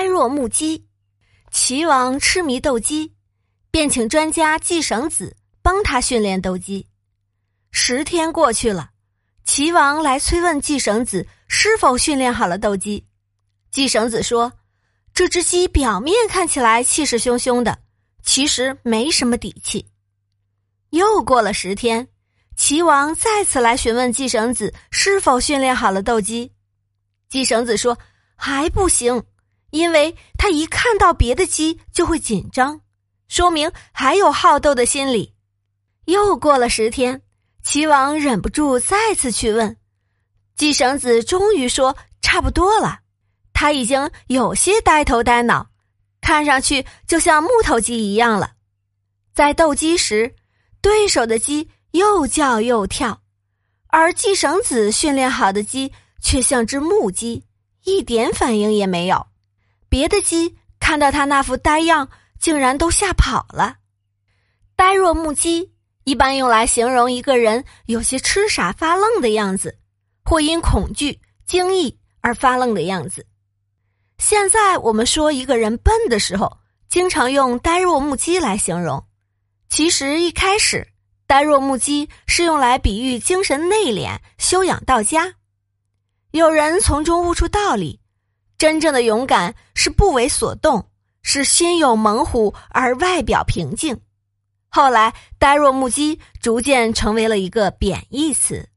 呆若木鸡。齐王痴迷斗鸡，便请专家季绳子帮他训练斗鸡。十天过去了，齐王来催问季绳子是否训练好了斗鸡。季绳子说：“这只鸡表面看起来气势汹汹的，其实没什么底气。”又过了十天，齐王再次来询问季绳子是否训练好了斗鸡。季绳子说：“还不行，因为他一看到别的鸡就会紧张，说明还有好斗的心理。”又过了十天，齐王忍不住再次去问，季绳子终于说：“差不多了。”他已经有些呆头呆脑，看上去就像木头鸡一样了。在斗鸡时，对手的鸡又叫又跳，而季绳子训练好的鸡却像只木鸡，一点反应也没有。别的鸡看到他那副呆样，竟然都吓跑了。呆若木鸡一般用来形容一个人有些痴傻发愣的样子，或因恐惧、惊异而发愣的样子。现在我们说一个人笨的时候，经常用“呆若木鸡”来形容。其实一开始，“呆若木鸡”是用来比喻精神内敛、修养到家。有人从中悟出道理：真正的勇敢是不为所动，是心有猛虎而外表平静。后来，“呆若木鸡”逐渐成为了一个贬义词。